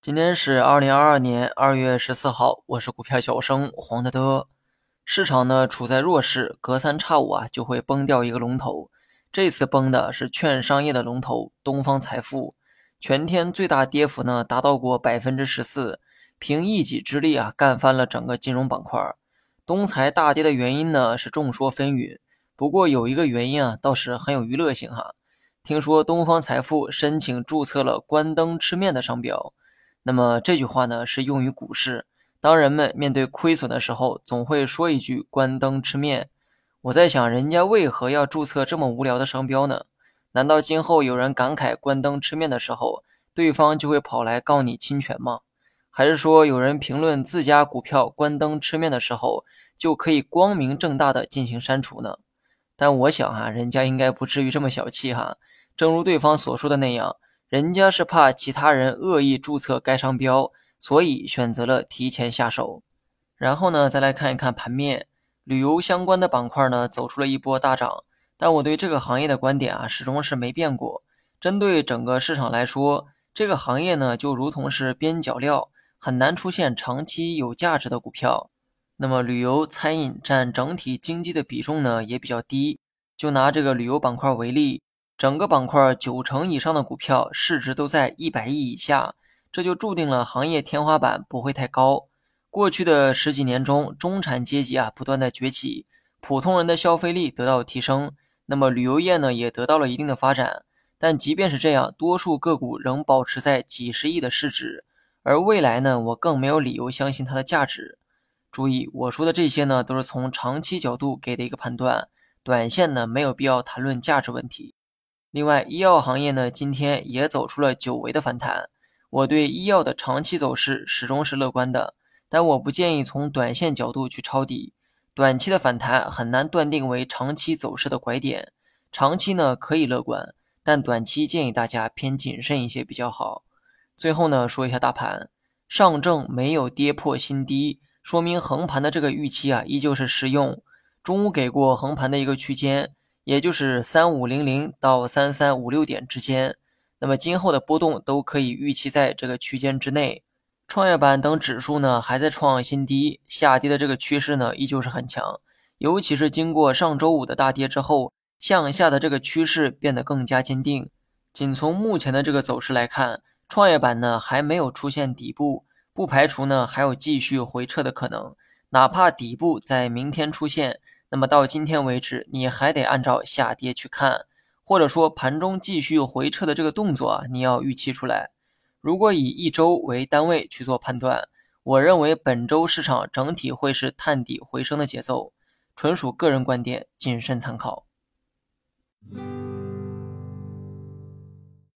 今天是二零二二年二月十四号，我是股票小生黄德德。市场呢处在弱势，隔三差五啊就会崩掉一个龙头。这次崩的是券商业的龙头东方财富，全天最大跌幅呢达到过百分之十四，凭一己之力啊干翻了整个金融板块。东财大跌的原因呢是众说纷纭，不过有一个原因啊倒是很有娱乐性哈。听说东方财富申请注册了“关灯吃面”的商标，那么这句话呢是用于股市。当人们面对亏损的时候，总会说一句“关灯吃面”。我在想，人家为何要注册这么无聊的商标呢？难道今后有人感慨“关灯吃面”的时候，对方就会跑来告你侵权吗？还是说有人评论自家股票“关灯吃面”的时候，就可以光明正大的进行删除呢？但我想哈，人家应该不至于这么小气哈。正如对方所说的那样，人家是怕其他人恶意注册该商标。所以选择了提前下手，然后呢，再来看一看盘面，旅游相关的板块呢走出了一波大涨，但我对这个行业的观点啊始终是没变过。针对整个市场来说，这个行业呢就如同是边角料，很难出现长期有价值的股票。那么旅游、餐饮占整体经济的比重呢也比较低。就拿这个旅游板块为例，整个板块九成以上的股票市值都在一百亿以下。这就注定了行业天花板不会太高。过去的十几年中，中产阶级啊不断的崛起，普通人的消费力得到提升，那么旅游业呢也得到了一定的发展。但即便是这样，多数个股仍保持在几十亿的市值，而未来呢，我更没有理由相信它的价值。注意，我说的这些呢，都是从长期角度给的一个判断，短线呢没有必要谈论价值问题。另外，医药行业呢今天也走出了久违的反弹。我对医药的长期走势始终是乐观的，但我不建议从短线角度去抄底。短期的反弹很难断定为长期走势的拐点，长期呢可以乐观，但短期建议大家偏谨慎一些比较好。最后呢说一下大盘，上证没有跌破新低，说明横盘的这个预期啊依旧是适用。中午给过横盘的一个区间，也就是三五零零到三三五六点之间。那么今后的波动都可以预期在这个区间之内，创业板等指数呢还在创新低，下跌的这个趋势呢依旧是很强，尤其是经过上周五的大跌之后，向下的这个趋势变得更加坚定。仅从目前的这个走势来看，创业板呢还没有出现底部，不排除呢还有继续回撤的可能。哪怕底部在明天出现，那么到今天为止，你还得按照下跌去看。或者说盘中继续回撤的这个动作啊，你要预期出来。如果以一周为单位去做判断，我认为本周市场整体会是探底回升的节奏，纯属个人观点，谨慎参考。